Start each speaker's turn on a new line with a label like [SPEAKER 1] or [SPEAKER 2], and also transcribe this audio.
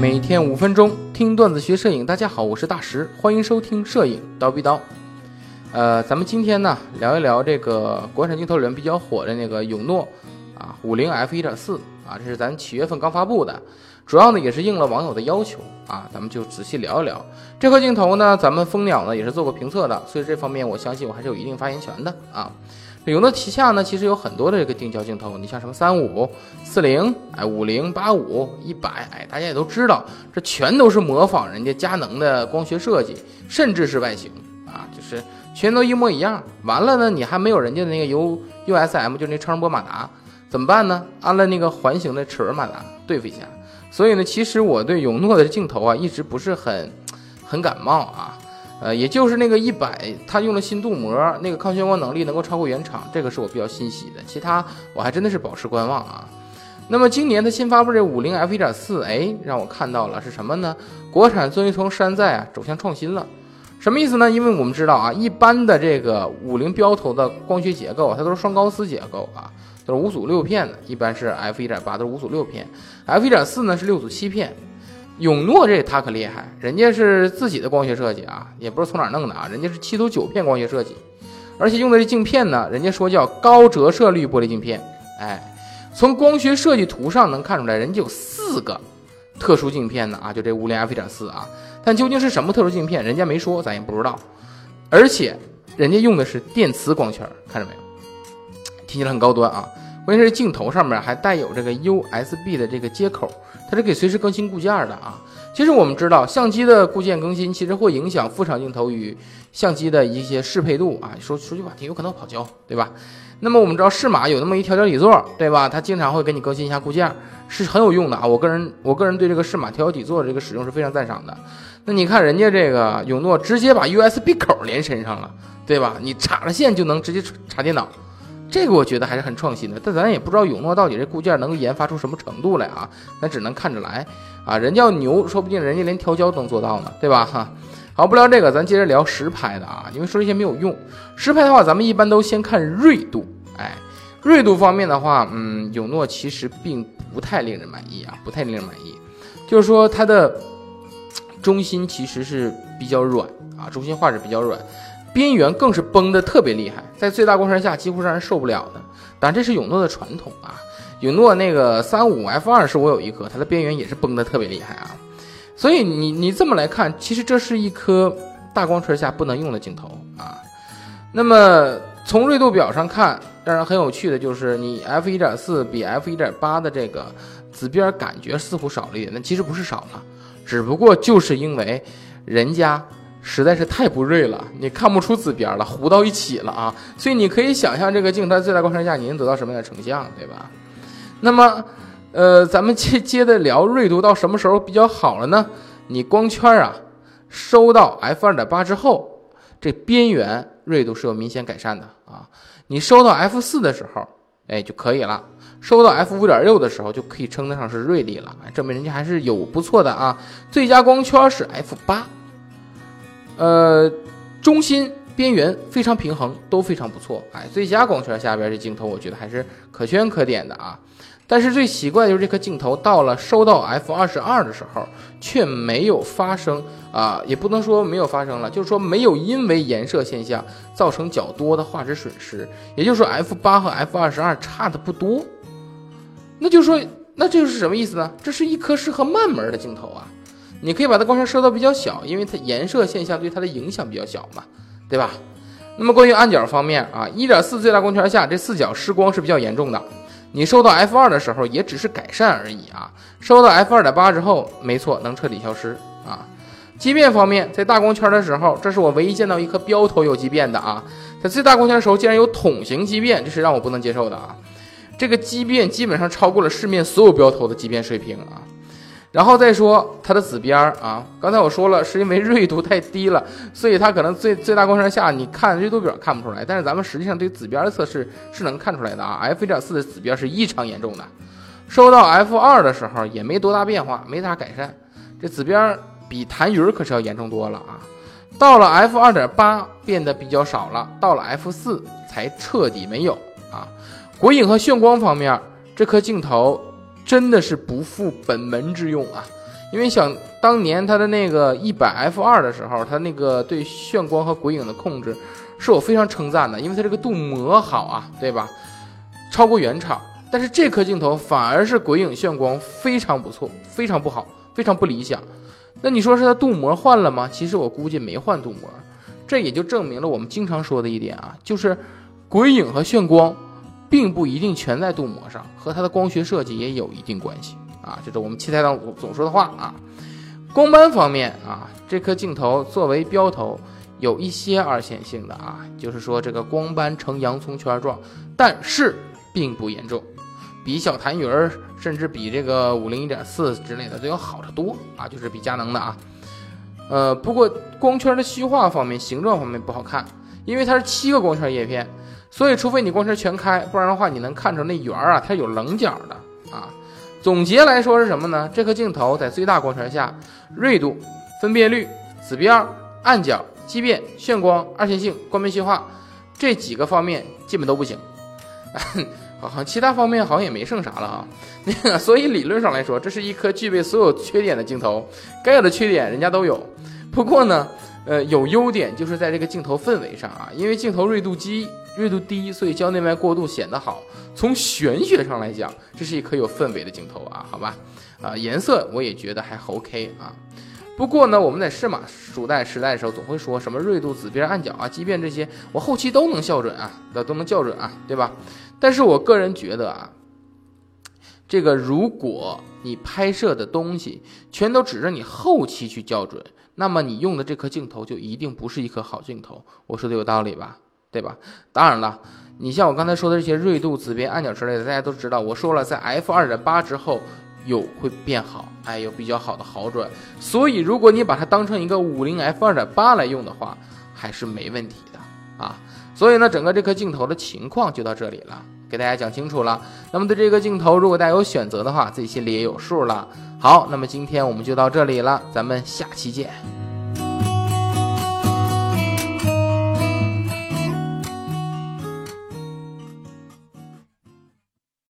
[SPEAKER 1] 每天五分钟听段子学摄影，大家好，我是大石，欢迎收听摄影刀逼刀。呃，咱们今天呢聊一聊这个国产镜头里面比较火的那个永诺啊五零 F 一点四啊，这是咱七月份刚发布的，主要呢也是应了网友的要求啊，咱们就仔细聊一聊这颗镜头呢，咱们蜂鸟呢也是做过评测的，所以这方面我相信我还是有一定发言权的啊。永诺旗下呢，其实有很多的这个定焦镜头，你像什么三五、四零、哎五零、八五、一百，哎，大家也都知道，这全都是模仿人家佳能的光学设计，甚至是外形啊，就是全都一模一样。完了呢，你还没有人家的那个 U U S M，就那超声波马达，怎么办呢？安了那个环形的齿轮马达对付一下。所以呢，其实我对永诺的镜头啊，一直不是很很感冒啊。呃，也就是那个一百，它用了新镀膜，那个抗眩光能力能够超过原厂，这个是我比较欣喜的。其他我还真的是保持观望啊。那么今年它新发布这五零 F 一点四，哎，让我看到了是什么呢？国产终于从山寨啊走向创新了。什么意思呢？因为我们知道啊，一般的这个五零标头的光学结构，它都是双高斯结构啊，都是五组六片的，一般是 F 一点八都是五组六片，F 一点四呢是六组七片。永诺这它可厉害，人家是自己的光学设计啊，也不知道从哪弄的啊，人家是七组九片光学设计，而且用的这镜片呢，人家说叫高折射率玻璃镜片，哎，从光学设计图上能看出来，人家有四个特殊镜片呢啊，就这五零 F 一点四啊，但究竟是什么特殊镜片，人家没说，咱也不知道，而且人家用的是电磁光圈，看着没有，听起来很高端啊，关键是镜头上面还带有这个 USB 的这个接口。它是可以随时更新固件的啊。其实我们知道，相机的固件更新其实会影响副厂镜头与相机的一些适配度啊。说说句话听，有可能跑焦，对吧？那么我们知道适马有那么一调焦底座，对吧？它经常会给你更新一下固件，是很有用的啊。我个人我个人对这个适马调焦底座这个使用是非常赞赏的。那你看人家这个永诺直接把 USB 口连身上了，对吧？你插了线就能直接插电脑。这个我觉得还是很创新的，但咱也不知道永诺到底这固件能研发出什么程度来啊，咱只能看着来啊。人家牛，说不定人家连调焦都能做到呢，对吧？哈，好，不聊这个，咱接着聊实拍的啊，因为说这些没有用。实拍的话，咱们一般都先看锐度，哎，锐度方面的话，嗯，永诺其实并不太令人满意啊，不太令人满意，就是说它的中心其实是比较软啊，中心画质比较软。边缘更是崩的特别厉害，在最大光圈下几乎让人受不了的。但这是永诺的传统啊，永诺那个三五 F 二是我有一颗，它的边缘也是崩的特别厉害啊。所以你你这么来看，其实这是一颗大光圈下不能用的镜头啊。那么从锐度表上看，让人很有趣的就是你 F 一点四比 F 一点八的这个紫边感觉似乎少了一点，那其实不是少了，只不过就是因为人家。实在是太不锐了，你看不出紫边了，糊到一起了啊！所以你可以想象这个镜头最大光圈下你能得到什么样的成像，对吧？那么，呃，咱们接接着聊锐度到什么时候比较好了呢？你光圈啊收到 f 二点八之后，这边缘锐度是有明显改善的啊。你收到 f 四的时候，哎就可以了；收到 f 五点六的时候，就可以称得上是锐利了，证明人家还是有不错的啊。最佳光圈是 f 八。呃，中心边缘非常平衡，都非常不错。哎，最佳光圈下边这镜头，我觉得还是可圈可点的啊。但是最奇怪的就是这颗镜头到了收到 f 二十二的时候，却没有发生啊，也不能说没有发生了，就是说没有因为颜色现象造成较多的画质损失。也就是说，f 八和 f 二十二差的不多。那就说，那这是什么意思呢？这是一颗适合慢门的镜头啊。你可以把它光圈设到比较小，因为它颜色现象对它的影响比较小嘛，对吧？那么关于暗角方面啊，一点四最大光圈下这四角失光是比较严重的。你收到 f 二的时候也只是改善而已啊，收到 f 二点八之后，没错，能彻底消失啊。畸变方面，在大光圈的时候，这是我唯一见到一颗标头有畸变的啊，在最大光圈的时候竟然有筒形畸变，这是让我不能接受的啊。这个畸变基本上超过了市面所有标头的畸变水平啊。然后再说它的紫边儿啊，刚才我说了，是因为锐度太低了，所以它可能最最大光圈下你看锐度表看不出来，但是咱们实际上对紫边的测试是能看出来的啊。F 一点四的紫边是异常严重的，收到 F 二的时候也没多大变化，没啥改善，这紫边比痰盂可是要严重多了啊。到了 F 二点八变得比较少了，到了 F 四才彻底没有啊。鬼影和眩光方面，这颗镜头。真的是不负本门之用啊！因为想当年它的那个一百 f 二的时候，它那个对眩光和鬼影的控制是我非常称赞的，因为它这个镀膜好啊，对吧？超过原厂。但是这颗镜头反而是鬼影眩光非常不错，非常不好，非常不理想。那你说是它镀膜换了吗？其实我估计没换镀膜，这也就证明了我们经常说的一点啊，就是鬼影和眩光并不一定全在镀膜上，和它的光学设计也有一定关系啊。这是我们器材党总说的话啊。光斑方面啊，这颗镜头作为标头，有一些二线性的啊，就是说这个光斑呈洋葱圈状，但是并不严重。比小痰盂儿，甚至比这个五零一点四之类的都要好得多啊！就是比佳能的啊。呃，不过光圈的虚化方面、形状方面不好看，因为它是七个光圈叶片，所以除非你光圈全开，不然的话你能看出那圆儿啊，它有棱角的啊。总结来说是什么呢？这颗镜头在最大光圈下，锐度、分辨率、紫边、暗角、畸变、眩光、二线性、光边虚化这几个方面基本都不行。好像其他方面好像也没剩啥了啊，那个，所以理论上来说，这是一颗具备所有缺点的镜头，该有的缺点人家都有。不过呢，呃，有优点就是在这个镜头氛围上啊，因为镜头锐度低，锐度低，所以焦内外过渡显得好。从玄学上来讲，这是一颗有氛围的镜头啊，好吧？啊，颜色我也觉得还 OK 啊。不过呢，我们在试码数代时代的时候，总会说什么锐度、紫边、暗角啊，即便这些我后期都能校准啊，都都能校准啊，对吧？但是我个人觉得啊，这个如果你拍摄的东西全都指着你后期去校准，那么你用的这颗镜头就一定不是一颗好镜头。我说的有道理吧？对吧？当然了，你像我刚才说的这些锐度、紫边、暗角之类的，大家都知道。我说了，在 f 二点八之后。有会变好，哎，有比较好的好转，所以如果你把它当成一个五零 f 二点八来用的话，还是没问题的啊。所以呢，整个这颗镜头的情况就到这里了，给大家讲清楚了。那么对这个镜头，如果大家有选择的话，自己心里也有数了。好，那么今天我们就到这里了，咱们下期见。